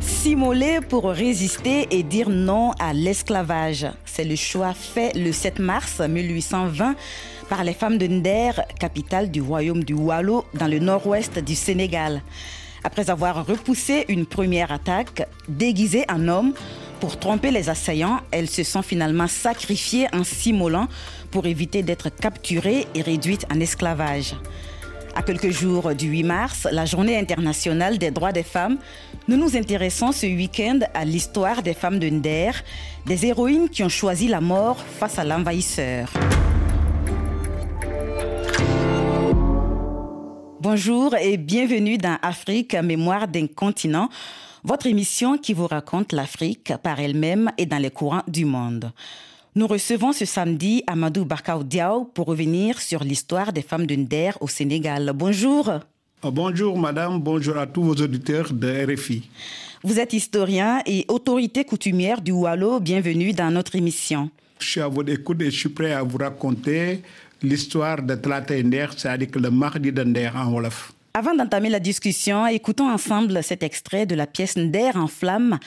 S'immoler pour résister et dire non à l'esclavage. C'est le choix fait le 7 mars 1820 par les femmes de Nder, capitale du royaume du Wallo, dans le nord-ouest du Sénégal. Après avoir repoussé une première attaque, déguisées en homme, pour tromper les assaillants, elles se sont finalement sacrifiées en s'immolant pour éviter d'être capturées et réduites en esclavage. À quelques jours du 8 mars, la journée internationale des droits des femmes, nous nous intéressons ce week-end à l'histoire des femmes de Nder, des héroïnes qui ont choisi la mort face à l'envahisseur. Bonjour et bienvenue dans Afrique, mémoire d'un continent, votre émission qui vous raconte l'Afrique par elle-même et dans les courants du monde. Nous recevons ce samedi Amadou Barkaou Diaw pour revenir sur l'histoire des femmes de Nder au Sénégal. Bonjour. Bonjour madame, bonjour à tous vos auditeurs de RFI. Vous êtes historien et autorité coutumière du Wallo. Bienvenue dans notre émission. Je suis à votre écoute et je suis prêt à vous raconter l'histoire de Tlata Nder, c'est-à-dire le mardi de Nder en Wolof. Avant d'entamer la discussion, écoutons ensemble cet extrait de la pièce Nder en flammes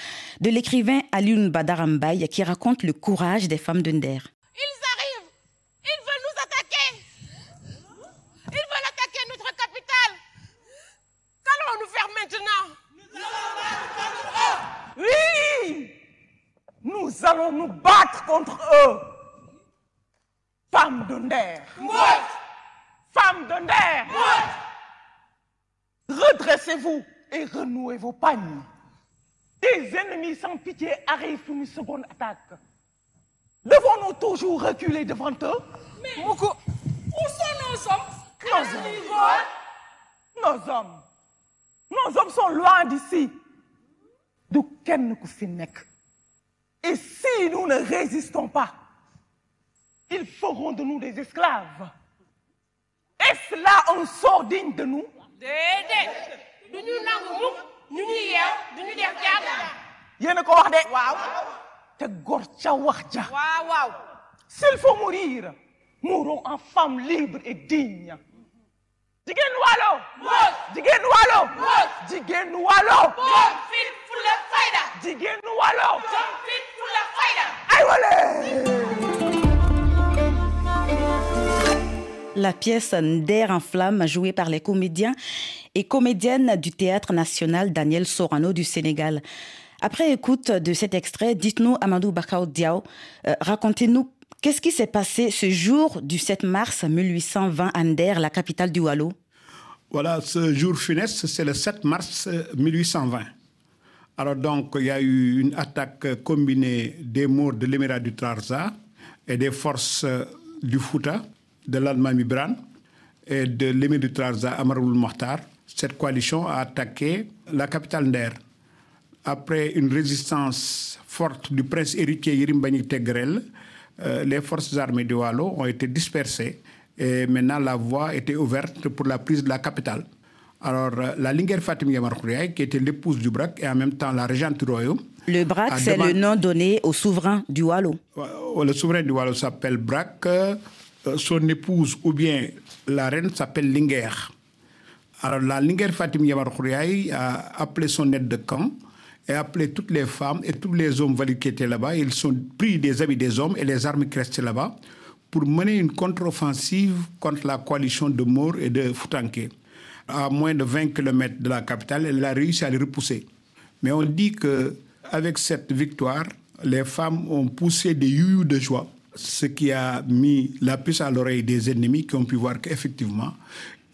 de l'écrivain Alioune Badarambaye qui raconte le courage des femmes de Nder. Ils arrivent. Ils veulent nous attaquer. Ils veulent attaquer notre capitale. Qu'allons-nous faire maintenant? Oui! Nous allons nous battre contre eux. Femmes de Nder. Femmes de Nder Redressez-vous et renouez vos pagnes. Des ennemis sans pitié arrivent pour une seconde attaque. Devons-nous toujours reculer devant eux Mais où sont nos hommes? Nos hommes. Nos hommes. Nos hommes sont loin d'ici. Et si nous ne résistons pas, ils feront de nous des esclaves. Est-ce là un sort digne de nous? Déedéet. Du ñu nangu mukk ñu ñuy yeew du ñu def jàmm. Yéen a ko wax de. Waaw. Te ca wax ja. Waaw waaw. S'il faut mourir mourons en femme libre et digne. Jigéen waalo. Jigéen waalo. Jigéen waalo. Fit fayda. Jigéen waalo. Jom fit fulla fayda. Ay wale. La pièce Nder en flammes, jouée par les comédiens et comédiennes du Théâtre national Daniel Sorano du Sénégal. Après écoute de cet extrait, dites-nous, Amadou Bakao Diaw, euh, racontez-nous qu'est-ce qui s'est passé ce jour du 7 mars 1820 à Nder, la capitale du Wallo? Voilà, ce jour funeste, c'est le 7 mars 1820. Alors donc, il y a eu une attaque combinée des morts de l'émirat du Trarza et des forces du Fouta, de l'Allemagne Bran et de l'émir du Trarza, Amaroul Mokhtar. Cette coalition a attaqué la capitale Nder. Après une résistance forte du prince héritier Yirim Bani Tegrel, euh, les forces armées du Wallo ont été dispersées et maintenant la voie était ouverte pour la prise de la capitale. Alors, euh, la Linger Fatim Yamar qui était l'épouse du Brac et en même temps la régente du royaume. Le Brac, a c'est le nom donné au souverain du Wallo. Le souverain du Wallo s'appelle Brac, euh, son épouse ou bien la reine s'appelle Linger. Alors la Linger Fatim Yamar Khouriaï a appelé son aide de camp et a appelé toutes les femmes et tous les hommes valides qui étaient là-bas. Ils sont pris des habits des hommes et les armes qui restaient là-bas pour mener une contre-offensive contre la coalition de Maure et de Foutanké. À moins de 20 km de la capitale, elle a réussi à les repousser. Mais on dit que avec cette victoire, les femmes ont poussé des youyous de joie, ce qui a mis la puce à l'oreille des ennemis qui ont pu voir qu'effectivement,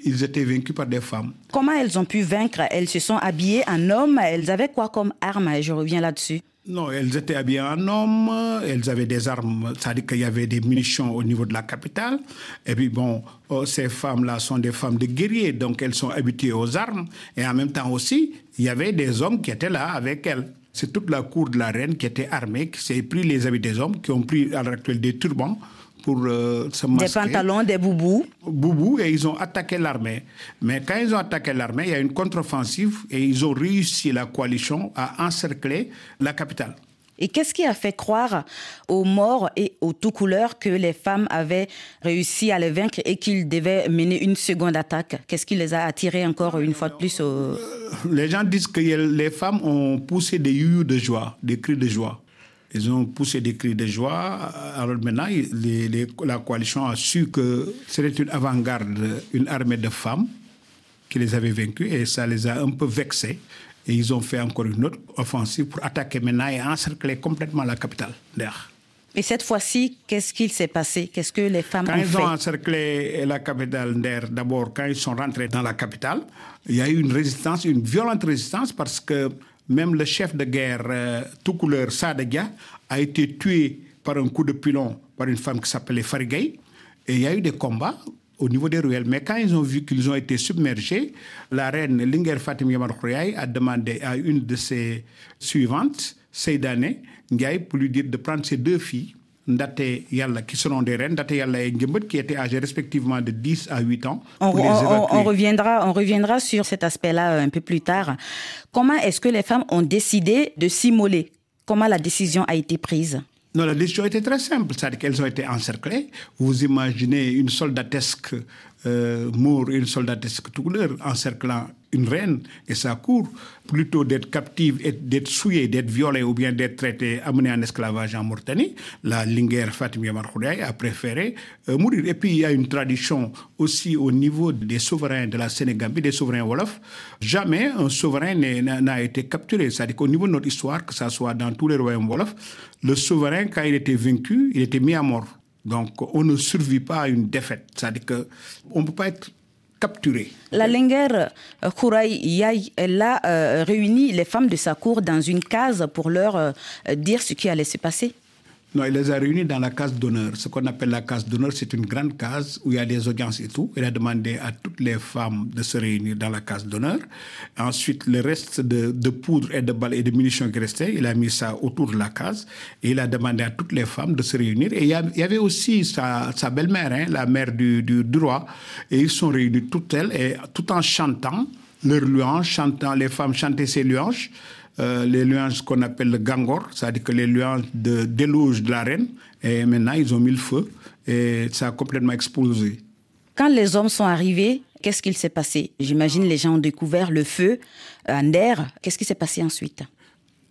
ils étaient vaincus par des femmes. Comment elles ont pu vaincre? Elles se sont habillées en hommes. Elles avaient quoi comme arme Je reviens là-dessus. Non, elles étaient habillées en hommes, elles avaient des armes, c'est-à-dire qu'il y avait des munitions au niveau de la capitale. Et puis bon, oh, ces femmes-là sont des femmes de guerriers, donc elles sont habituées aux armes. Et en même temps aussi, il y avait des hommes qui étaient là avec elles. C'est toute la cour de la reine qui était armée, qui s'est pris les habits des hommes, qui ont pris à l'heure actuelle des turbans pour euh, se Des masquer. pantalons, des boubous. Boubou et ils ont attaqué l'armée. Mais quand ils ont attaqué l'armée, il y a une contre-offensive et ils ont réussi, la coalition, à encercler la capitale. Et qu'est-ce qui a fait croire aux morts et aux tout couleurs que les femmes avaient réussi à les vaincre et qu'ils devaient mener une seconde attaque? Qu'est-ce qui les a attirés encore une fois de plus au... Les gens disent que les femmes ont poussé des youyous de joie, des cris de joie. Ils ont poussé des cris de joie. Alors maintenant, la coalition a su que c'était une avant-garde, une armée de femmes qui les avait vaincus et ça les a un peu vexés. Et ils ont fait encore une autre offensive pour attaquer maintenant et encercler complètement la capitale d'air. Et cette fois-ci, qu'est-ce qu'il s'est passé? Qu'est-ce que les femmes quand ont ils fait? ont encerclé la capitale d'abord, quand ils sont rentrés dans la capitale, il y a eu une résistance, une violente résistance, parce que même le chef de guerre euh, tout couleur Sadegia a été tué par un coup de pilon par une femme qui s'appelait Farigay. Et il y a eu des combats au niveau des ruelles. Mais quand ils ont vu qu'ils ont été submergés, la reine Linger Fatim Yamar a demandé à une de ses suivantes, Seydane Ndiaye, pour lui dire de prendre ses deux filles, Ndate Yalla, qui seront des reines, Ndate Yalla et Ngembet, qui étaient âgées respectivement de 10 à 8 ans. On, pour les on- on- évacuer. on reviendra, on reviendra sur cet aspect-là un peu plus tard. Comment est-ce que les femmes ont décidé de s'immoler? Comment la décision a été prise? Non, la décision était très simple, c'est-à-dire qu'elles ont été encerclées. Vous imaginez une soldatesque euh, une soldatesque tout couleur encerclant une reine et sa cour, plutôt d'être captive d'être souillée, d'être violée ou bien d'être traitée, amenée en esclavage en Mauritanie. La Linguère Fatimia Markhoudaï a préféré euh, mourir. Et puis il y a une tradition aussi au niveau des souverains de la Sénégambie, des souverains Wolof. Jamais un souverain n'a été capturé. C'est-à-dire qu'au niveau de notre histoire, que ça soit dans tous les royaumes Wolof, le souverain, quand il était vaincu, il était mis à mort. Donc on ne survit pas à une défaite. C'est-à-dire qu'on ne peut pas être La Lenger euh, Khouraï Yaï, elle a euh, réuni les femmes de sa cour dans une case pour leur euh, dire ce qui allait se passer. Non, il les a réunis dans la case d'honneur. Ce qu'on appelle la case d'honneur, c'est une grande case où il y a des audiences et tout. Il a demandé à toutes les femmes de se réunir dans la case d'honneur. Ensuite, le reste de, poudre et de balles et de munitions qui restaient, il a mis ça autour de la case. Et il a demandé à toutes les femmes de se réunir. Et il y, avait aussi sa, sa belle-mère, hein, la mère du, du, du roi. Et ils sont réunis toutes elles, et tout en chantant leurs louanges, chantant, les femmes chantaient ces louanges euh, les louanges qu'on appelle le gangor, c'est-à-dire que les louanges de de la reine. Et maintenant, ils ont mis le feu et ça a complètement explosé. Quand les hommes sont arrivés, qu'est-ce qu'il s'est passé? J'imagine les gens ont découvert le feu en air. Qu'est-ce qui s'est passé ensuite?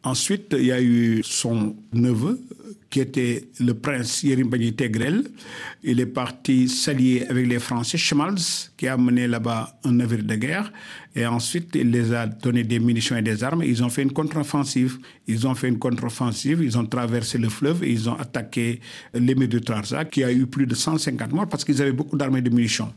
Ensuite, il y a eu son neveu, qui était le prince Yerim Tegrel. Il est parti s'allier avec les Français, Schmalz, qui a mené là-bas un navire de guerre. Et ensuite, il les a donné des munitions et des armes. Ils ont fait une contre-offensive. Ils ont fait une contre-offensive. Ils ont traversé le fleuve et ils ont attaqué l'émir de Trarza, qui a eu plus de 150 morts parce qu'ils avaient beaucoup d'armes et de munitions.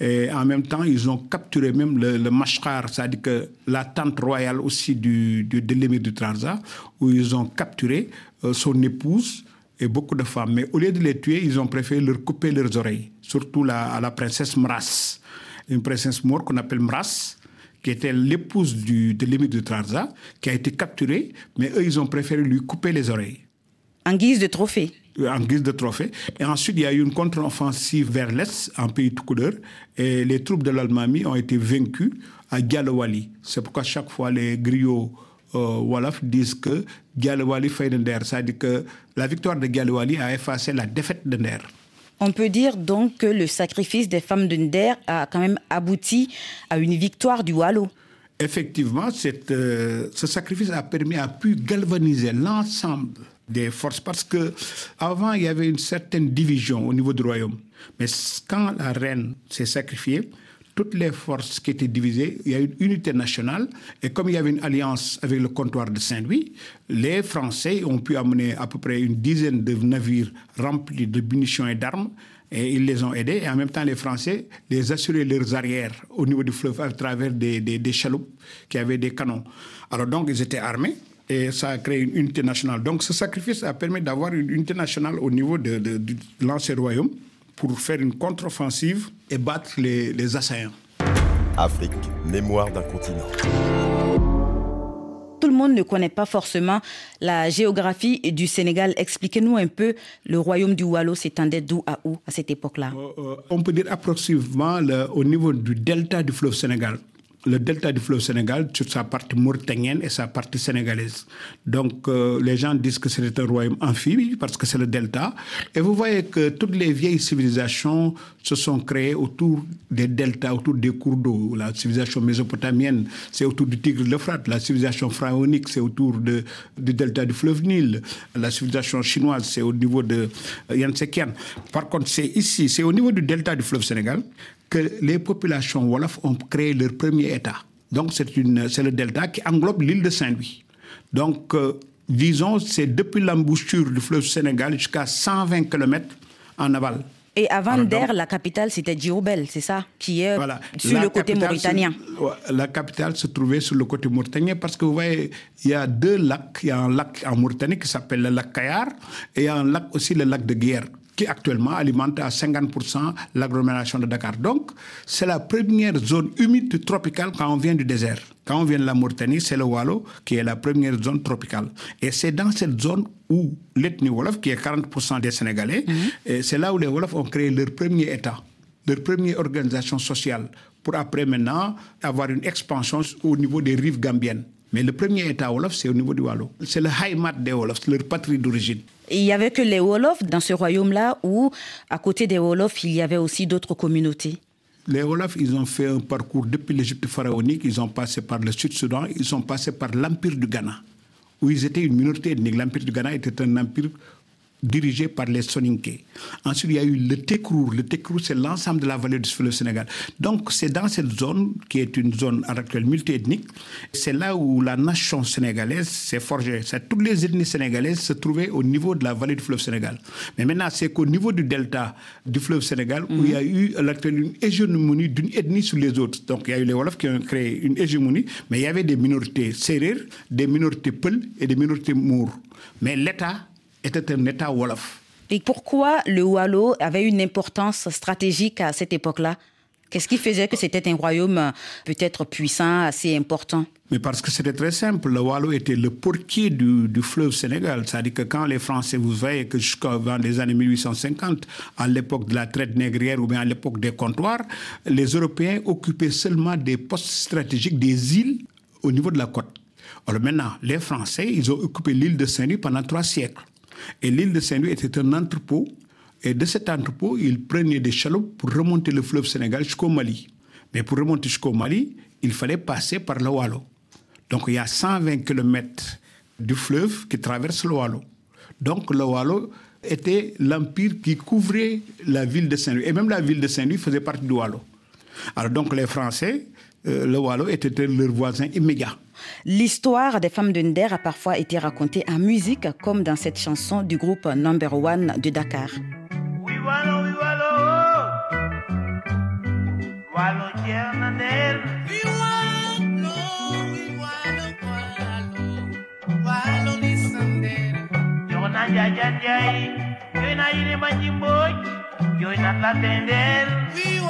Et en même temps, ils ont capturé même le, le Mashkar, c'est-à-dire que la tente royale aussi du, du- de l'émir de Trarza, où ils ont capturé euh, son épouse et beaucoup de femmes. Mais au lieu de les tuer, ils ont préféré leur couper leurs oreilles, surtout la, à la princesse Mras, une princesse morte qu'on appelle Mras, qui était l'épouse de l'émir de Trarza, qui a été capturée, mais eux, ils ont préféré lui couper les oreilles En guise de trophée. en guise de trophée. Et ensuite, il y a eu une contre-offensive vers l'Est, en pays de couleur, et les troupes de l'Almami ont été vaincues à Dialawali. C'est pourquoi chaque fois les griots euh, Wolof disent que fait Nder. C'est-à-dire que la victoire de Dialawali a effacé la défaite de Nder. On peut dire donc que le sacrifice des femmes de Nder a quand même abouti à une victoire du Wallo. Effectivement, cette, euh, ce sacrifice a permis à pu galvaniser l'ensemble des forces parce que avant il y avait une certaine division au niveau du royaume. Mais quand la reine s'est sacrifiée, toutes les forces qui étaient divisées, il y a une unité nationale. Et comme il y avait une alliance avec le comptoir de Saint-Louis, les Français ont pu amener à peu près une dizaine de navires remplis de munitions et d'armes et ils les ont aidés. Et en même temps, les Français les assuraient leurs arrières au niveau du fleuve à travers des, chaloupes qui avaient des canons. Alors donc, ils étaient armés et ça a créé une unité nationale. Donc ce sacrifice a permis d'avoir une unité nationale au niveau de, de l'ancien royaume pour faire une contre-offensive et battre les, les assaillants. Afrique, mémoire d'un continent. Tout le monde ne connaît pas forcément la géographie du Sénégal. Expliquez-nous un peu, le royaume du Wallo s'étendait d'où à où à cette époque-là? Euh, euh, on peut dire approximativement le- au niveau du delta du fleuve Sénégal. Le delta du fleuve Sénégal sur sa partie mauritanienne et sa partie sénégalaise. Donc euh, les gens disent que c'est un royaume amphibie parce que c'est le delta. Et vous voyez que toutes les vieilles civilisations se sont créées autour des deltas, autour des cours d'eau. La civilisation mésopotamienne, c'est autour du Tigre de l'Euphrate. La civilisation pharaonique, c'est autour de, du delta du fleuve Nil. La civilisation chinoise, c'est au niveau de euh. Par contre, c'est ici, c'est au niveau du delta du fleuve Sénégal que les populations Wolof ont créé leur premier État. Donc c'est le delta qui englobe l'île de Saint-Louis. Donc, euh, disons, c'est depuis l'embouchure du fleuve Sénégal jusqu'à 120 km en aval. Et avant donc- la capitale, c'était Djiroubel, c'est ça Qui est Voilà. sur La le côté mauritanien. se- la capitale se trouvait sur le côté mauritanien parce que vous voyez, il y a deux lacs. Il y a un lac en Mauritanie qui s'appelle le lac Kayar et il y a un lac aussi, le lac de Guerre qui actuellement alimente à 50% l'agglomération de Dakar. Donc, c'est la première zone humide tropicale quand on vient du désert. Quand on vient de la Mauritanie, c'est le Wallo qui est la première zone tropicale. Et c'est dans cette zone où l'ethnie Wolof, qui est 40% des Sénégalais, et c'est là où les Wolofs ont créé leur premier État leur première organisation sociale pour après maintenant avoir une expansion au niveau des rives gambiennes. Mais le premier État Wolof, c'est au niveau du Wallo. C'est le Haïmat des Wolofs, leur patrie d'origine. Il n'y avait que les Wolofs dans ce royaume-là où, à côté des Wolofs, il y avait aussi d'autres communautés. Les Wolofs, ils ont fait un parcours depuis l'Égypte pharaonique, ils ont passé par le Sud-Soudan, ils sont passés par l'Empire du Ghana, où ils étaient une minorité ethnique. L'Empire du Ghana était un empire dirigé par les Soninké. Ensuite, il y a eu le Tekrour. Le Tekrour, c'est l'ensemble de la vallée du fleuve Sénégal. Donc, c'est dans cette zone, qui est une zone à l'actuel multiethnique, c'est là où la nation sénégalaise s'est forgée. Toutes les ethnies sénégalaises se trouvaient au niveau de la vallée du fleuve Sénégal. Mais maintenant, c'est qu'au niveau du delta du fleuve Sénégal, où il y a eu à l'actuel une hégémonie d'une ethnie sur les autres. Donc, il y a eu les Wolofs qui ont créé une hégémonie, mais il y avait des minorités sérères, des minorités Peul et des minorités Mour. Mais l'État était un État Wolof. Et pourquoi le Wallo avait une importance stratégique à cette époque-là? Qu'est-ce qui faisait que c'était un royaume euh, peut-être puissant, assez important? Mais parce que c'était très simple, le Wallo était le portier du, du fleuve Sénégal. C'est-à-dire que quand les Français, vous voyez que jusqu'avant les années 1850, à l'époque de la traite négrière ou bien à l'époque des comptoirs, les Européens occupaient seulement des postes stratégiques, des îles au niveau de la côte. Alors maintenant, les Français, ils ont occupé l'île de Saint-Louis pendant trois siècles. Et l'île de Saint-Louis était un entrepôt. Et de cet entrepôt, ils prenaient des chaloupes pour remonter le fleuve Sénégal jusqu'au Mali. Mais pour remonter jusqu'au Mali, il fallait passer par le Wallo. Donc il y a 120 km du fleuve qui traverse le Wallo. Donc le Wallo était l'empire qui couvrait la ville de Saint-Louis. Et même la ville de Saint-Louis faisait partie du Wallo. Alors donc les Français, euh, le Wallo était leur voisin immédiat. L'histoire des femmes de Nder a parfois été racontée en musique, comme dans cette chanson du groupe Number One de Dakar. Ni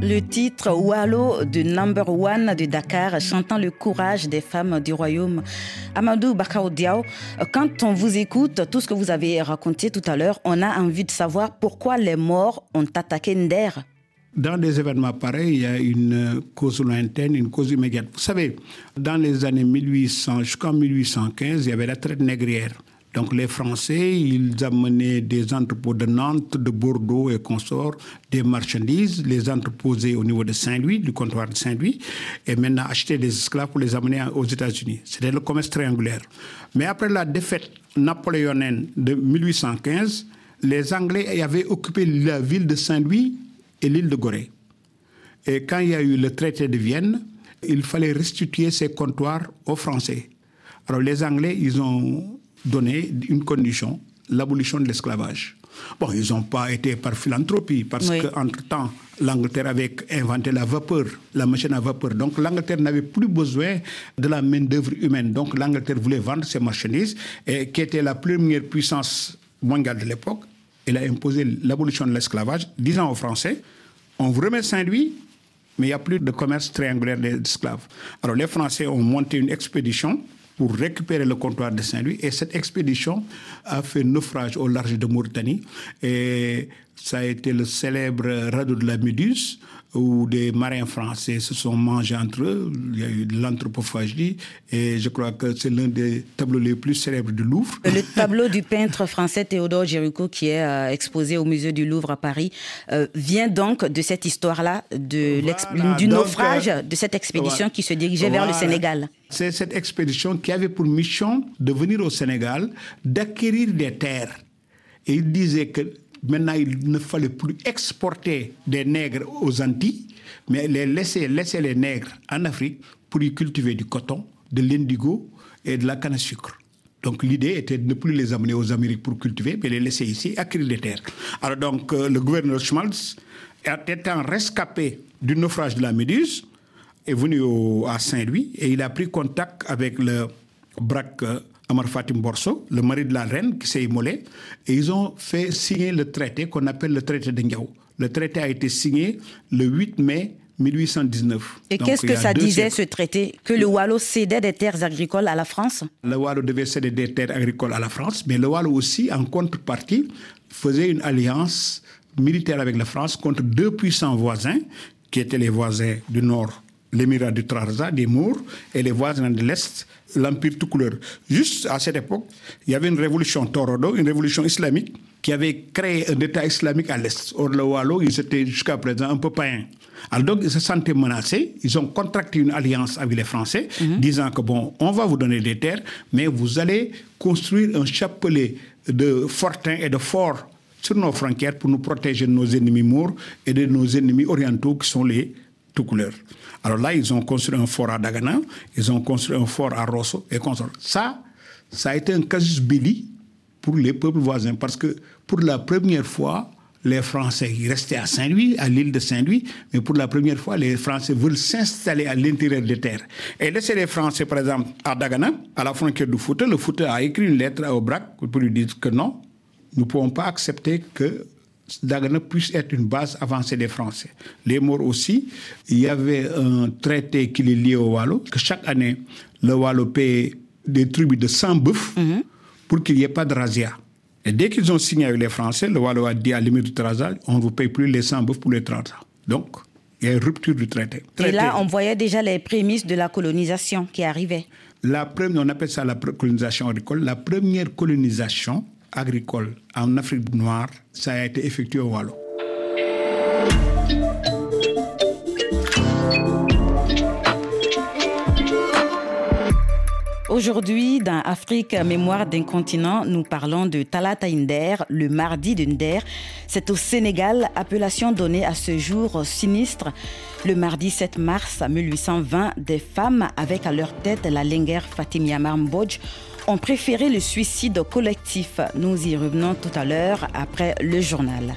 Le titre Wallo de Number One de Dakar chantant le courage des femmes du royaume. Amadou Bakao Diaw, quand on vous écoute, tout ce que vous avez raconté tout à l'heure, on a envie de savoir pourquoi les morts ont attaqué Nder. Dans des événements pareils, il y a une cause lointaine, une cause immédiate. Vous savez, dans les années 1800 jusqu'en 1815, il y avait la traite négrière. Donc les Français, ils amenaient des entrepôts de Nantes, de Bordeaux et consorts, des marchandises, les entreposaient au niveau de Saint-Louis, du comptoir de Saint-Louis, et maintenant achetaient des esclaves pour les amener aux États-Unis. C'était le commerce triangulaire. Mais après la défaite napoléonienne de 1815, les Anglais avaient occupé la ville de Saint-Louis et l'île de Gorée. Et quand il y a eu le traité de Vienne, il fallait restituer ces comptoirs aux Français. Alors les Anglais, ils ont donné une condition, l'abolition de l'esclavage. Bon, ils n'ont pas été par philanthropie, parce Oui. qu'entre-temps, l'Angleterre avait inventé la vapeur, la machine à vapeur. Donc l'Angleterre n'avait plus besoin de la main-d'œuvre humaine. Donc l'Angleterre voulait vendre ses marchandises, et qui était la première puissance mondiale de l'époque. Elle a imposé l'abolition de l'esclavage, disant aux Français on vous remet Saint-Louis, mais il n'y a plus de commerce triangulaire d'esclaves. Alors les Français ont monté une expédition pour récupérer le comptoir de Saint-Louis. Et cette expédition a fait naufrage au large de Mauritanie. Et ça a été le célèbre radeau de la Méduse où des marins français se sont mangés entre eux. Il y a eu de l'anthropophagie et je crois que c'est l'un des tableaux les plus célèbres du Louvre. Le tableau du peintre français Théodore Géricault qui est euh, exposé au musée du Louvre à Paris euh, vient donc de cette histoire-là, de Voilà, du donc, naufrage euh, de cette expédition voilà. qui se dirigeait vers le. Sénégal. C'est cette expédition qui avait pour mission de venir au Sénégal, d'acquérir des terres. Et il disait que maintenant, il ne fallait plus exporter des nègres aux Antilles, mais laisser, les nègres en Afrique pour y cultiver du coton, de l'indigo et de la canne à sucre. Donc l'idée était de ne plus les amener aux Amériques pour cultiver, mais les laisser ici, acquérir des terres. Alors donc euh, le gouverneur Schmaltz, étant rescapé du naufrage de la Méduse, est venu à Saint-Louis et il a pris contact avec le braque euh, Amar Fatim Borso, le mari de la reine qui s'est immolé, et ils ont fait signer le traité qu'on appelle le traité de. Le traité a été signé le 8 mai 1819. Et qu'est-ce que ça disait siècles. ce traité? Que le Wallo cédait des terres agricoles à la France? Le Wallo devait céder des terres agricoles à la France, mais le Wallo aussi, en contrepartie, faisait une alliance militaire avec la France contre deux puissants voisins, qui étaient les voisins du nord, l'émirat du Trarza, des Mours, et les voisins de l'Est, l'Empire tout couleur. Juste à cette époque, il y avait une révolution Torodo, une révolution islamique, qui avait créé un État islamique à l'Est. Or, le Wallo, ils étaient jusqu'à présent un peu païens. Alors donc, ils se sentaient menacés. Ils ont contracté une alliance avec les Français, disant que bon, on va vous donner des terres, mais vous allez construire un chapelet de fortins et de forts sur nos frontières pour nous protéger de nos ennemis mours et de nos ennemis orientaux qui sont les couleurs. Alors là, ils ont construit un fort à Dagana, ils ont construit un fort à Rosso et consorts. Ça, ça a été un casus belli pour les peuples voisins parce que pour la première fois, les Français ils restaient à Saint-Louis, à l'île de Saint-Louis, mais pour la première fois, les Français veulent s'installer à l'intérieur des terres. Et laisser les Français, par exemple, à Dagana, à la frontière du Fouta, le Fouta a écrit une lettre au BRAC pour lui dire que non, nous ne pouvons pas accepter que Dagana puisse être une base avancée des Français. Les Maures aussi, il y avait un traité qui les liait au Wallo, que chaque année, le Wallo paye des tribus de 100 bœufs pour qu'il n'y ait pas de razzia. Et dès qu'ils ont signé avec les Français, le Wallo a dit à limite du Trarza, on ne vous paye plus les 100 bœufs pour les Trarza. Donc, il y a une rupture du traité. Et Traité. là, on voyait déjà les prémices de la colonisation qui arrivaient. La première, on appelle ça la colonisation agricole. La première colonisation agricole en Afrique noire, ça a été effectué au Wallo. Aujourd'hui, dans Afrique, Mémoire d'un continent, nous parlons de Talata Inder, le mardi d'Inder. C'est au Sénégal, appellation donnée à ce jour sinistre. Le mardi 7 mars 1820, des femmes avec à leur tête la linguère Fatimia Mbodj ont préféré le suicide collectif. Nous y revenons tout à l'heure après le journal.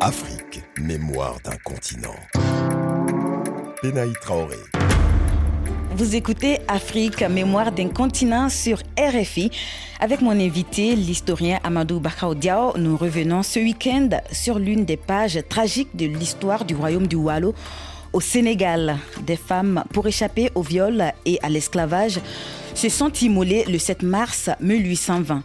Afrique, mémoire d'un continent. Benaï Traoré. Vous écoutez Afrique, mémoire d'un continent sur RFI. Avec mon invité, l'historien Amadou Bakao Diao, nous revenons ce week-end sur l'une des pages tragiques de l'histoire du royaume du Wallo au Sénégal. Des femmes, pour échapper au viol et à l'esclavage, se sont immolées le 7 mars 1820.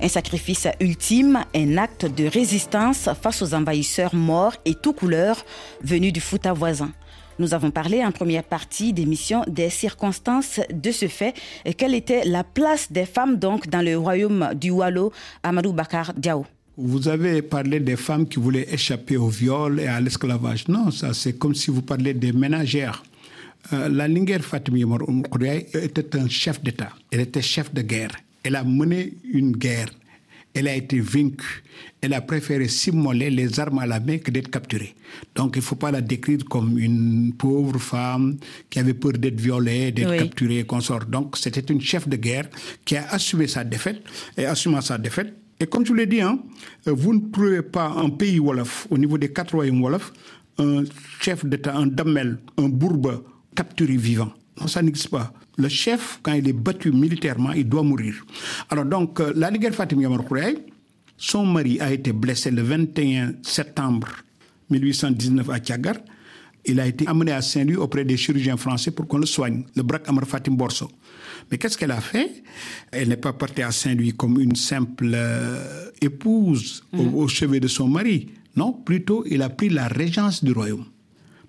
Un sacrifice ultime, un acte de résistance face aux envahisseurs morts et tout couleur venus du Fouta voisin. Nous avons parlé en première partie d'émission des circonstances de ce fait et quelle était la place des femmes donc dans le royaume du Wallo, Amadou Bakar Diao. Vous avez parlé des femmes qui voulaient échapper au viol et à l'esclavage. Non, ça c'est comme si vous parliez des ménagères. Euh, la Yamar Oumkoudiaï était un chef d'État. Elle était chef de guerre. Elle a mené une guerre. Elle a été vaincue. Elle a préféré s'immoler les armes à la main que d'être capturée. Donc il ne faut pas la décrire comme une pauvre femme qui avait peur d'être violée, d'être Oui. capturée et consort. Donc c'était une chef de guerre qui a assumé sa défaite et assumant sa défaite. Et comme je vous l'ai dit, hein, euh, vous ne trouvez pas un pays Wolof, au niveau des quatre royaumes Wolof, un chef d'État, un damel, un bourbe capturé vivant. Non, ça n'existe pas. Le chef, quand il est battu militairement, il doit mourir. Alors donc, euh, la Ligue Fatim Yamar son mari a été blessé le 21 septembre 1819 à Tiagar. Il a été amené à Saint-Louis auprès des chirurgiens français pour qu'on le soigne, le braque Amar Fatim Borso. Mais qu'est-ce qu'elle a fait? Elle n'est pas partie à Saint-Louis comme une simple euh, épouse au, au chevet de son mari. Non, plutôt, il a pris la régence du royaume.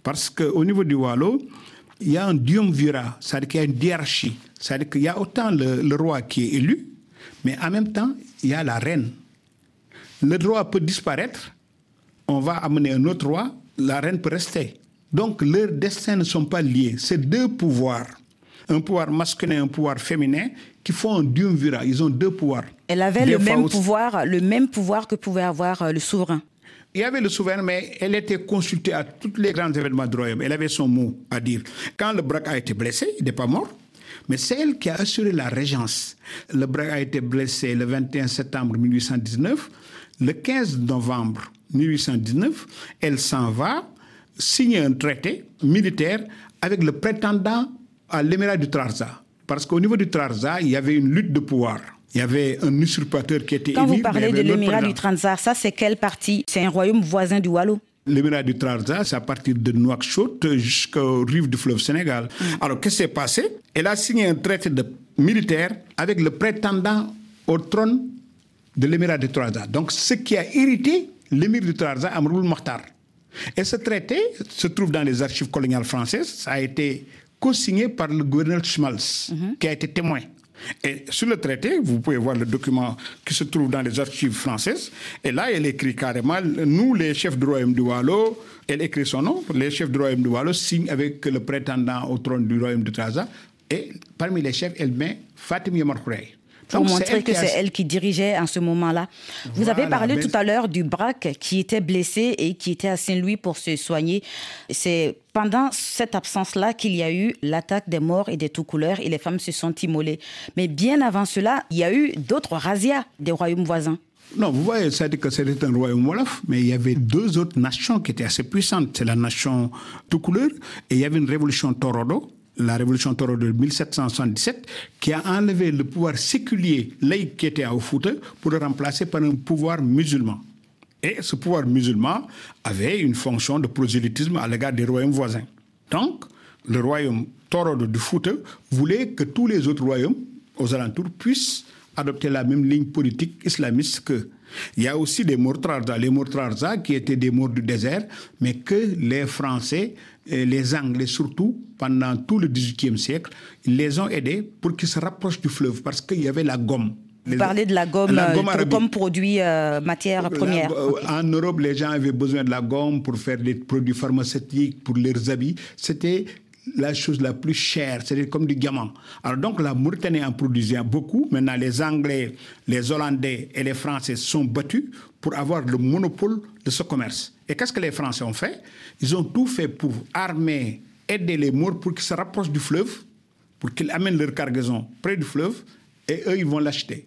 Parce qu'au niveau du Wallo, il y a un diumvirat, c'est-à-dire qu'il y a une hiérarchie. C'est-à-dire qu'il y a autant le, le roi qui est élu, mais en même temps, il y a la reine. Le roi peut disparaître, on va amener un autre roi, la reine peut rester. Donc leurs destins ne sont pas liés. C'est deux pouvoirs, un pouvoir masculin et un pouvoir féminin, qui font un diumvirat. Ils ont deux pouvoirs. Elle avait Des le même aussi- pouvoir, le même pouvoir que pouvait avoir euh, le souverain. Il y avait le souverain, mais elle était consultée à tous les grands événements du royaume. Elle avait son mot à dire. Quand le Braque a été blessé, il n'est pas mort, mais c'est elle qui a assuré la régence. Le Braque a été blessé le 21 septembre 1819. Le 15 novembre 1819, elle s'en va signer un traité militaire avec le prétendant à l'émirat du Trarza. Parce qu'au niveau du Trarza, il y avait une lutte de pouvoir. Il y avait un usurpateur qui était Quand élu, vous parlez de l'émirat du. Transar, ça c'est quelle partie? C'est un royaume voisin du Wallo? L'émirat du Trarza, c'est à partir de Nouakchott jusqu'aux rives du fleuve Sénégal. Alors, qu'est-ce qui s'est passé? Elle a signé un traité de militaire avec le prétendant au trône de l'émirat du Trarza. Donc, ce qui a irrité l'émir du Trarza, Amroul Mokhtar. Et ce traité se trouve dans les archives coloniales françaises. Ça a été co-signé par le gouverneur Schmalz, qui a été témoin. Et sur le traité, vous pouvez voir le document qui se trouve dans les archives françaises. Et là, elle écrit carrément, nous, les chefs du royaume du Wallo, elle écrit son nom, les chefs du royaume du Wallo signent avec le prétendant au trône du royaume de Traza. Et parmi les chefs, elle met Fatim Yamar Khoureï. Pour Donc, montrer que a- c'est elle qui dirigeait en ce moment-là. Vous avez parlé mais- tout à l'heure du Braque qui était blessé et qui était à Saint-Louis pour se soigner. C'est pendant cette absence-là qu'il y a eu l'attaque des morts et des tout couleurs et les femmes se sont immolées. Mais bien avant cela, il y a eu d'autres razzias des royaumes voisins. Non, vous voyez, dit que c'était un royaume Wolof, mais il y avait deux autres nations qui étaient assez puissantes. C'est la nation tout couleur et il y avait une révolution Torodo, la révolution Torodo de 1777, qui a enlevé le pouvoir séculier laïque qui était au Fouta pour le remplacer par un pouvoir musulman. Et ce pouvoir musulman avait une fonction de prosélytisme à l'égard des royaumes voisins. Donc, le royaume Torodo du Fouta voulait que tous les autres royaumes aux alentours puissent adopter la même ligne politique islamiste qu'eux. Il y a aussi des Mortrarza, les Mortrarza qui étaient des morts du désert, mais que les Français, et les Anglais surtout, pendant tout le XVIIIe siècle, ils les ont aidés pour qu'ils se rapprochent du fleuve parce qu'il y avait la gomme. Vous parlez de la gomme, la euh, gomme pour- comme produit euh, matière première. La-. En Europe, les gens avaient besoin de la gomme pour faire des produits pharmaceutiques, pour leurs habits. C'était la chose la plus chère, c'était comme du diamant. Alors donc la Mauritanie en produisait beaucoup. Maintenant, les Anglais, les Hollandais et les Français sont battus pour avoir le monopole de ce commerce. Et qu'est-ce que les Français ont fait? Ils ont tout fait pour armer, aider les Maures pour qu'ils se rapprochent du fleuve, pour qu'ils amènent leur cargaison près du fleuve, et eux, ils vont l'acheter.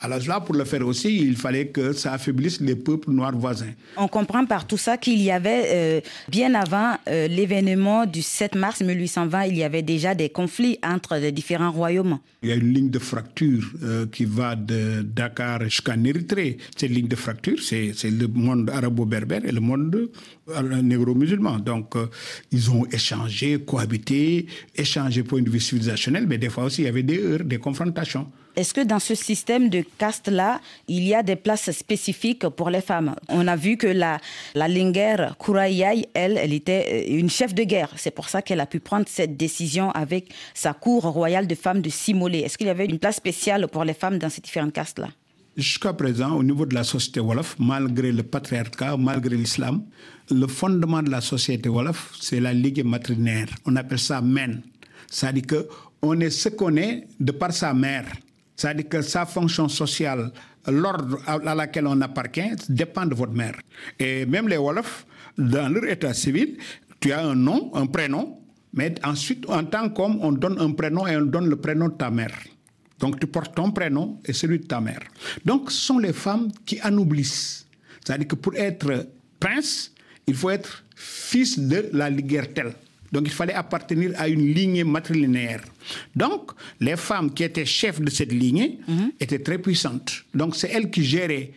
Alors là, pour le faire aussi, il fallait que ça affaiblisse les peuples noirs voisins. On comprend par tout ça qu'il y avait, euh, bien avant euh, l'événement du 7 mars 1820, il y avait déjà des conflits entre les différents royaumes. Il y a une ligne de fracture euh, qui va de Dakar jusqu'en Érythrée. Cette ligne de fracture, c'est c'est le monde arabo-berbère et le monde euh, négro-musulman. Donc, euh, ils ont échangé, cohabité, échangé point de vue civilisationnel, mais des fois aussi, il y avait des heurts, des confrontations. Est-ce que dans ce système de caste-là, il y a des places spécifiques pour les femmes? On a vu que la, la Linguère Kourayai, elle, elle était euh, une chef de guerre. C'est pour ça qu'elle a pu prendre cette décision avec sa cour royale de femmes de Simolé. Est-ce qu'il y avait une place spéciale pour les femmes dans ces différentes castes-là? Jusqu'à présent, au niveau de la société Wolof, malgré le patriarcat, malgré l'islam, le fondement de la société Wolof, c'est la ligue matrinaire. On appelle ça men. C'est-à-dire qu'on est ce qu'on est de par sa mère. C'est-à-dire que sa fonction sociale, l'ordre à laquelle on appartient, dépend de votre mère. Et même les Wolof, dans leur état civil, tu as un nom, un prénom, mais ensuite, en tant qu'homme, on donne un prénom et on donne le prénom de ta mère. Donc tu portes ton prénom et celui de ta mère. Donc ce sont les femmes qui anoublissent. C'est-à-dire que pour être prince, il faut être fils de la ligueur telle. Donc il fallait appartenir à une lignée matrilinéaire. Donc les femmes qui étaient chefs de cette lignée étaient très puissantes. Donc c'est elles qui géraient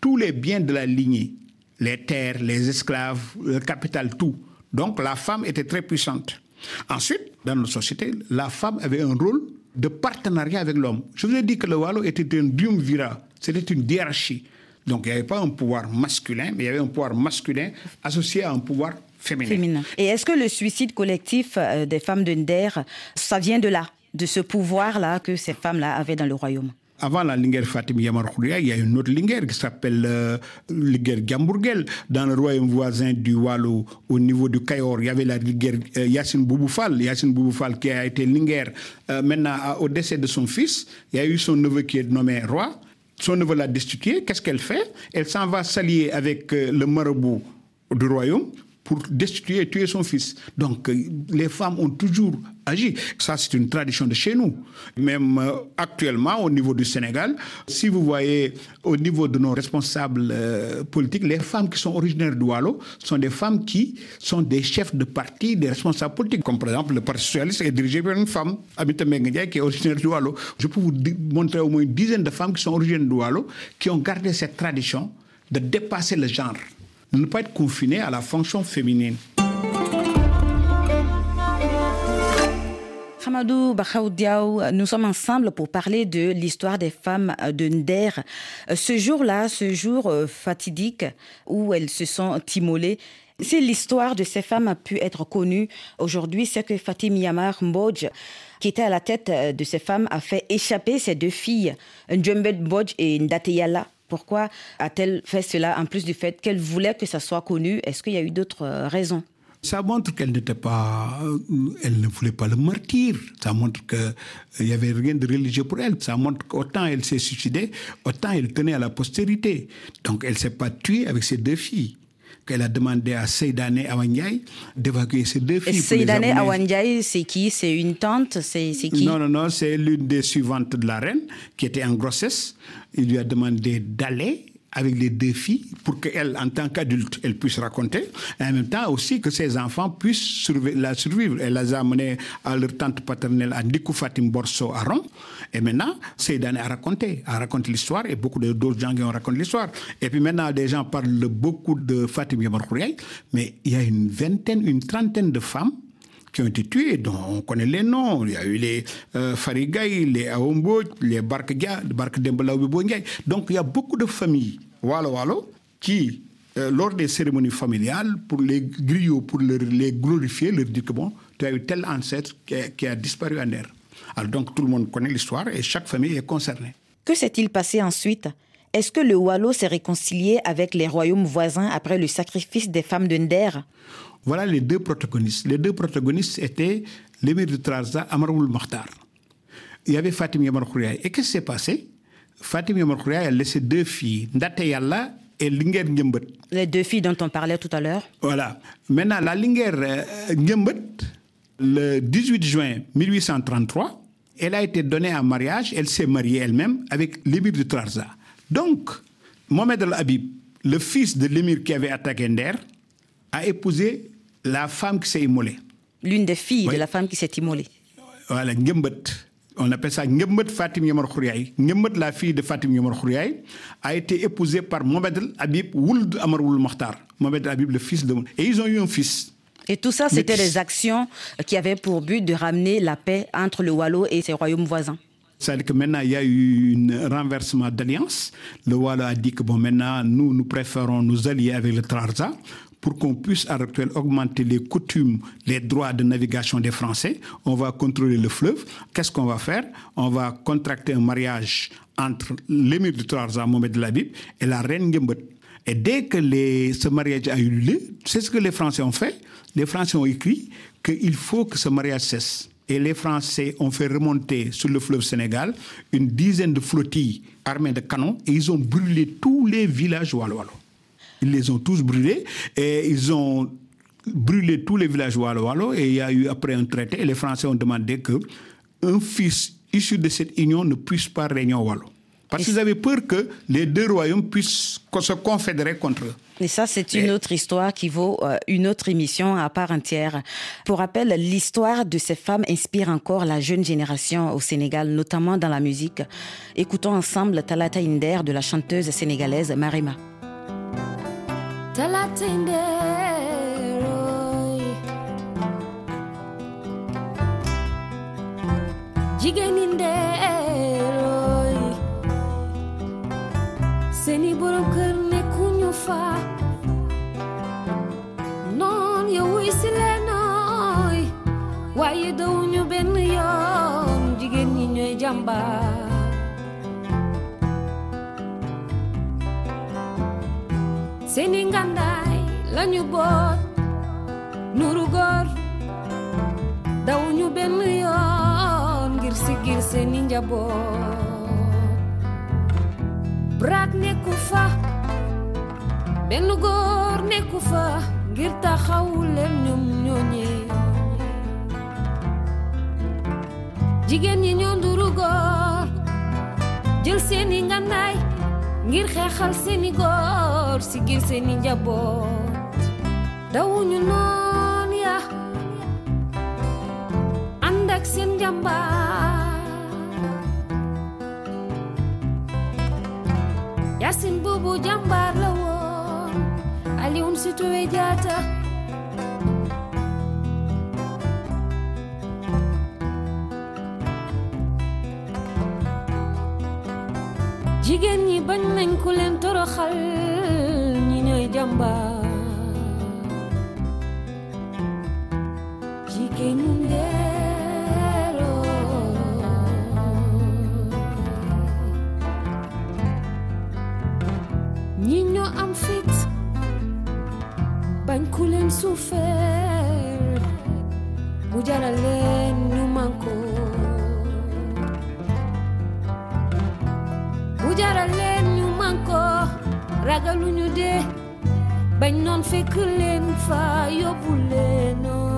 tous les biens de la lignée, les terres, les esclaves, le capital, tout. Donc la femme était très puissante. Ensuite, dans notre société, la femme avait un rôle de partenariat avec l'homme. Je vous ai dit que le Wallo était un triumvirat, c'était une hiérarchie. Donc il n'y avait pas un pouvoir masculin, mais il y avait un pouvoir masculin associé à un pouvoir féminin. féminin. Et est-ce que le suicide collectif euh, des femmes de Nder, ça vient de là, de ce pouvoir-là que ces femmes-là avaient dans le royaume? Avant la Linguère Fatim Yamar il y a une autre Linguère qui s'appelle euh, Linguère Gambourguel. Dans le royaume voisin du Wallo, au niveau du Cayor, il y avait la Linguère euh, Yassine Bouboufal. Bouboufal qui a été Linguère. Euh, maintenant, au décès de son fils, il y a eu son neveu qui est nommé roi. Son neveu l'a destitué. Qu'est-ce qu'elle fait? Elle s'en va s'allier avec euh, le marabout du royaume pour destituer tuer son fils. Donc, euh, les femmes ont toujours agi. Ça, c'est une tradition de chez nous. Même euh, actuellement, au niveau du Sénégal, si vous voyez au niveau de nos responsables euh, politiques, les femmes qui sont originaires du Wallo sont des femmes qui sont des chefs de parti, des responsables politiques. Comme par exemple, le Parti socialiste est dirigé par une femme, Amita Mbengue Ndiaye, qui est originaire Wallo. Je peux vous montrer au moins une dizaine de femmes qui sont originaires Wallo, qui ont gardé cette tradition de dépasser le genre de ne pas être confiné à la fonction féminine. Hamadou Bakhaoudiaou, nous sommes ensemble pour parler de l'histoire des femmes de Nder. Ce jour-là, ce jour euh, fatidique où elles se sont immolées, si l'histoire de ces femmes a pu être connue aujourd'hui, c'est que Fatim Yamar Mbodj, qui était à la tête euh, de ces femmes, a fait échapper ses deux filles, Ndjembet Mbodj et Ndateyala. Pourquoi a-t-elle fait cela en plus du fait qu'elle voulait que ça soit connu? Est-ce qu'il y a eu d'autres euh, raisons? Ça montre qu'elle euh, ne voulait pas le martyr. Ça montre qu'il n'y avait rien de religieux pour elle. Ça montre qu'autant elle s'est suicidée, autant elle tenait à la postérité. Donc elle ne s'est pas tuée avec ses deux filles. Qu'elle a demandé à Seydane Awanyay d'évacuer ses deux filles. Seydane Awandiaï, c'est qui? C'est une tante? C'est qui? Non, non, non, c'est l'une des suivantes de la reine qui était en grossesse. Il lui a demandé d'aller avec les filles pour qu'elle, en tant qu'adulte, elle puisse raconter. Et en même temps aussi que ses enfants puissent la survivre. Elle les a amenés à leur tante paternelle à Ndikou Fatim Borso à Rome. Et maintenant, Seydane a raconté, a raconté l'histoire et beaucoup d'autres gens qui ont raconté l'histoire. Et puis maintenant, des gens parlent beaucoup de Fatim Yamar mais il y a une vingtaine, une trentaine de femmes qui ont été tués, dont on connaît les noms. Il y a eu les euh, Farigaï, les Aombo, les Barkga, Bark. Donc il y a beaucoup de familles, Walo Walo, qui, euh, lors des cérémonies familiales, pour les griots, pour les glorifier, leur dire que bon, tu as eu tel ancêtre qui a, qui a disparu en air. Alors donc tout le monde connaît l'histoire et chaque famille est concernée. Que s'est-il passé ensuite? Est-ce que le Wallo s'est réconcilié avec les royaumes voisins après le sacrifice des femmes de Nder? Voilà les deux protagonistes. Les deux protagonistes étaient l'émir de Trarza, Amaroul Makhtar. Il y avait Fatim Yamar Khouriaï. Et qu'est-ce qui s'est passé? Fatim Yamar Khouriaï a laissé deux filles, Ndate Yalla et Linger Ndiembet. Les deux filles dont on parlait tout à l'heure Voilà. Maintenant, la Linger euh, Ndiembet, le 18 juin 1833, elle a été donnée en mariage, elle s'est mariée elle-même avec l'émir de Trarza. Donc, Mohamed Al-Habib, le fils de l'émir qui avait attaqué Nder, a épousé la femme qui s'est immolée. L'une des filles Oui. de la femme qui s'est immolée. Voilà, Ngembet. On appelle ça Ngembet Fatim Yamar Khouriaï. Ngembet, la fille de Fatim Yamar Khouriaï, a été épousée par Mohamed Al-Habib Ould Amar Mokhtar. Mohamed Al-Habib, le fils de. Et ils ont eu un fils. Et tout ça, c'était des actions qui avaient pour but de ramener la paix entre le Wallo et ses royaumes voisins. C'est-à-dire que maintenant, il y a eu un renversement d'alliance. Le Walla a dit que bon, maintenant, nous, nous préférons nous allier avec le Trarza pour qu'on puisse à l'heure actuelle augmenter les coutumes, les droits de navigation des Français. On va contrôler le fleuve. Qu'est-ce qu'on va faire? On va contracter un mariage entre l'émir du Trarza, Mohamed El Habib, et la reine Ngembet. Et dès que ce mariage a eu lieu, c'est ce que les Français ont fait. Les Français ont écrit qu'il faut que ce mariage cesse. Et les Français ont fait remonter sur le fleuve Sénégal une dizaine de flottilles armées de canons et ils ont brûlé tous les villages Wallo Wallo. Ils les ont tous brûlés et ils ont brûlé tous les villages Wallo Wallo et il y a eu après un traité et les Français ont demandé que un fils issu de cette union ne puisse pas régner au Wallo. Parce qu'ils avaient peur que les deux royaumes puissent se confédérer contre eux. Et ça, c'est une autre histoire qui vaut euh, une autre émission à part entière. Pour rappel, l'histoire de ces femmes inspire encore la jeune génération au Sénégal, notamment dans la musique. Écoutons ensemble Talata Inder de la chanteuse sénégalaise Marima. Jigéen Inderoy Seeni borom kër nekkuñu fa noon yow wuy si leenooy waaye dawuñu benn seeni ngàndaay lañu boot nuru góor dawuñu benn yoon ngir sigil seeni njaboot brak nekku fa benn góor nekku fa ngir taxawu leen ñoom ñooñee jigéen ñi ñoo nduru góor jël seeni ngàndaay ngir xeexal seeni góor sigil seeni njaboot dawuñu noon ya ànd ak seen Yasin buubu jàmbaar la woon Alioune Sitoé Diatta jigéen ñi bañ nañ ku leen toroxal jamba jikenungelo ñiño am fit bañ ku leen suufeel mu Kainan fe kelen fa yo pou le nan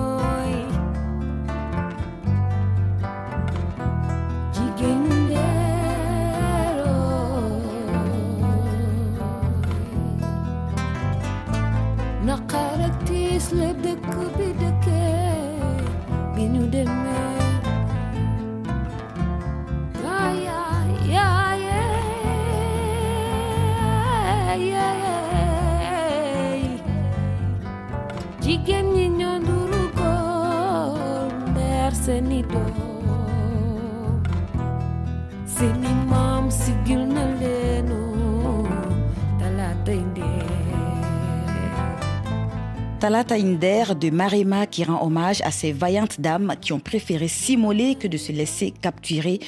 Talata Inder de Marima qui rend hommage à ces vaillantes dames qui ont préféré s'immoler que de se laisser capturer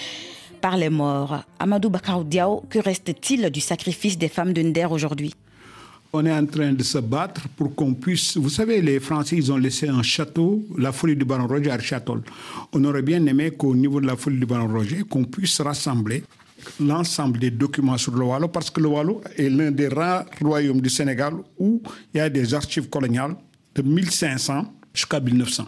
par les morts. Amadou Bakar Diaw, que reste-t-il du sacrifice des femmes de Nder aujourd'hui? On est en train de se battre pour qu'on puisse. Vous savez, les Français, ils ont laissé un château, la folie du Baron Roger à Château. On aurait bien aimé qu'au niveau de la folie du Baron Roger, qu'on puisse rassembler l'ensemble des documents sur le Wallo, parce que le Wallo est l'un des rares royaumes du Sénégal où il y a des archives coloniales de 1500 jusqu'à 1900.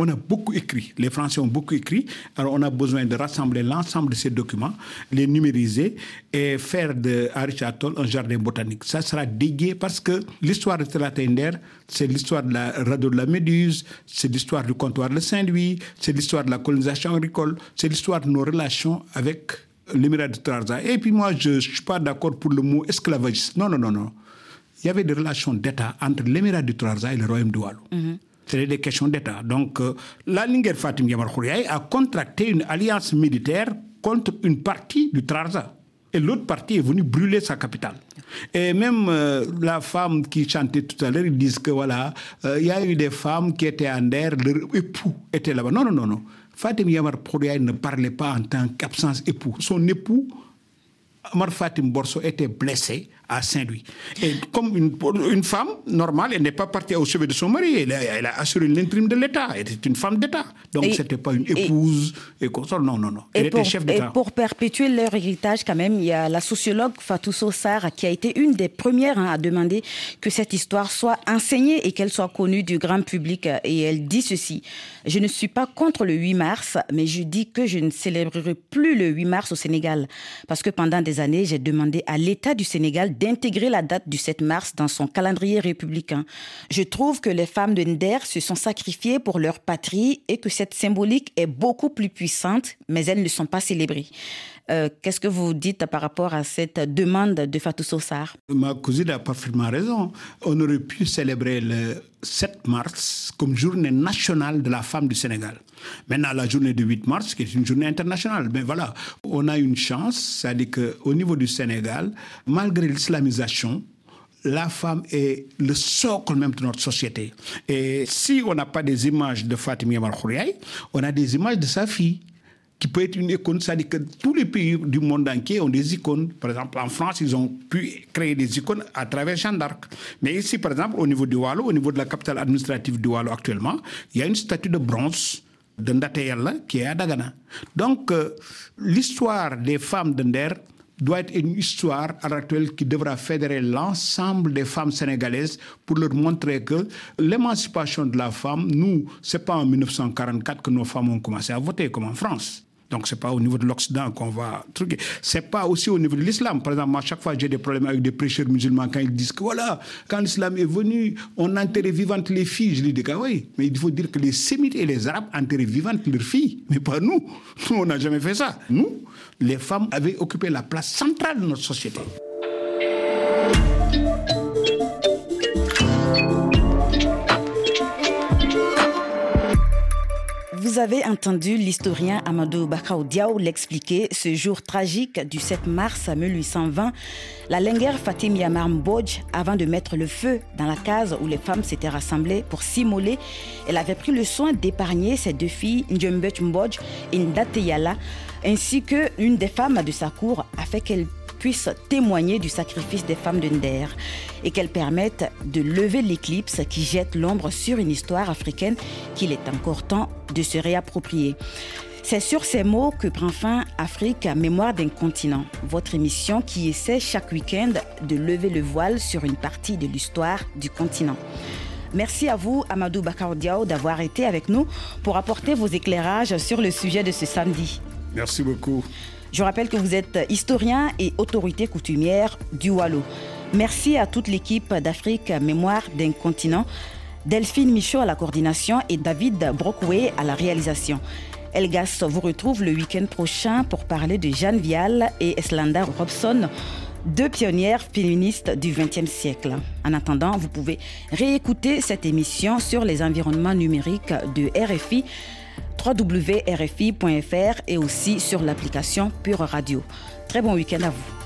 On a beaucoup écrit, les Français ont beaucoup écrit, alors on a besoin de rassembler l'ensemble de ces documents, les numériser et faire de Arish Atoll un jardin botanique. Ça sera dédié parce que l'histoire de Telatender, c'est l'histoire de la radeau de la Méduse, c'est l'histoire du comptoir de Saint-Louis, c'est l'histoire de la colonisation agricole, c'est l'histoire de nos relations avec l'émirat de Trarza. Et puis moi, je ne suis pas d'accord pour le mot esclavagiste. Non, non, non, non. Il y avait des relations d'État entre l'émirat du Trarza et le royaume de Wallou. C'était des questions d'État. Donc, euh, la Linger Fatim Yamar Khouriaï a contracté une alliance militaire contre une partie du Trarza. Et l'autre partie est venue brûler sa capitale. Et même euh, la femme qui chantait tout à l'heure, ils disent que voilà, euh, il y a eu des femmes qui étaient en air, leur époux était là-bas. Non, non, non, non. Fatim Yamar Khouriaï ne parlait pas en tant qu'absence époux. Son époux, Amar Fatim Borso, était blessé à Saint-Louis. Et comme une, une femme normale, elle n'est pas partie au chevet de son mari. Elle a, elle a assuré l'intérim de l'État. Elle était une femme d'État. Donc, Et- ce n'était pas une et- épouse et consort. Non, non, non. Elle Et était pour, chef et d'État. pour perpétuer leur héritage, quand même, il y a la sociologue Fatou Sossar qui a été une des premières hein, à demander que cette histoire soit enseignée et qu'elle soit connue du grand public. Et elle dit ceci Je ne suis pas contre le 8 mars, mais je dis que je ne célébrerai plus le 8 mars au Sénégal. Parce que pendant des années, j'ai demandé à l'État du Sénégal d'intégrer la date du 7 mars dans son calendrier républicain. Je trouve que les femmes de Nder se sont sacrifiées pour leur patrie et que cette symbolique est beaucoup plus puissante, mais elles ne sont pas célébrées. Euh, Qu'est-ce que vous dites par rapport à cette demande de Fatou Sossar Ma cousine a parfaitement raison. On aurait pu célébrer le 7 mars comme journée nationale de la femme du Sénégal. Maintenant, la journée du 8 mars, qui est une journée internationale. Mais voilà, on a une chance, c'est-à-dire qu'au niveau du Sénégal, malgré l'islamisation, la femme est le socle même de notre société. Et si on n'a pas des images de Fatima Yamal Khouriaï, on a des images de sa fille qui peut être une icône, c'est-à-dire que tous les pays du monde entier ont des icônes. Par exemple, en France, ils ont pu créer des icônes à travers Jeanne d'Arc. Mais ici, par exemple, au niveau du Wallo, au niveau de la capitale administrative du Wallo actuellement, il y a une statue de bronze de Ndate Yalla qui est à Dagana. Donc, euh, l'histoire des femmes de Nder doit être une histoire à l'heure actuelle qui devra fédérer l'ensemble des femmes sénégalaises pour leur montrer que l'émancipation de la femme, nous, c'est pas en 1944 que nos femmes ont commencé à voter comme en France. Donc c'est pas au niveau de l'Occident qu'on va truquer. C'est pas aussi au niveau de l'islam. Par exemple, à chaque fois j'ai des problèmes avec des prêcheurs musulmans quand ils disent que voilà, quand l'islam est venu, on enterrait vivantes les filles. Je lui dis que oui, mais il faut dire que les sémites et les arabes enterraient vivantes leurs filles, mais pas nous. Nous, on n'a jamais fait ça. Nous, les femmes avaient occupé la place centrale de notre société. Vous avez entendu l'historien Amadou Bakao Diaw l'expliquer ce jour tragique du 7 mars 1820. La linguère Fatim Yamar Mbodj, avant de mettre le feu dans la case où les femmes s'étaient rassemblées pour s'immoler, elle avait pris le soin d'épargner ses deux filles, Ndjembech Mbodj et Ndate Yala, ainsi que des femmes de sa cour, afin qu'elle puisse témoigner du sacrifice des femmes de Nder et qu'elles permettent de lever l'éclipse qui jette l'ombre sur une histoire africaine qu'il est encore temps de se réapproprier. C'est sur ces mots que prend fin Afrique, mémoire d'un continent, votre émission qui essaie chaque week-end de lever le voile sur une partie de l'histoire du continent. Merci à vous, Amadou Bakar Diaw, d'avoir été avec nous pour apporter vos éclairages sur le sujet de ce samedi. Merci beaucoup. Je rappelle que vous êtes historien et autorité coutumière du Wallo. Merci à toute l'équipe d'Afrique Mémoire d'un continent, Delphine Michaud à la coordination et David Brockway à la réalisation. Elgas vous retrouve le week-end prochain pour parler de Jeanne Vial et Eslanda Robson, deux pionnières féministes du XXe siècle. En attendant, vous pouvez réécouter cette émission sur les environnements numériques de RFI www.rfi.fr et aussi sur l'application Pure Radio. Très bon week-end à vous.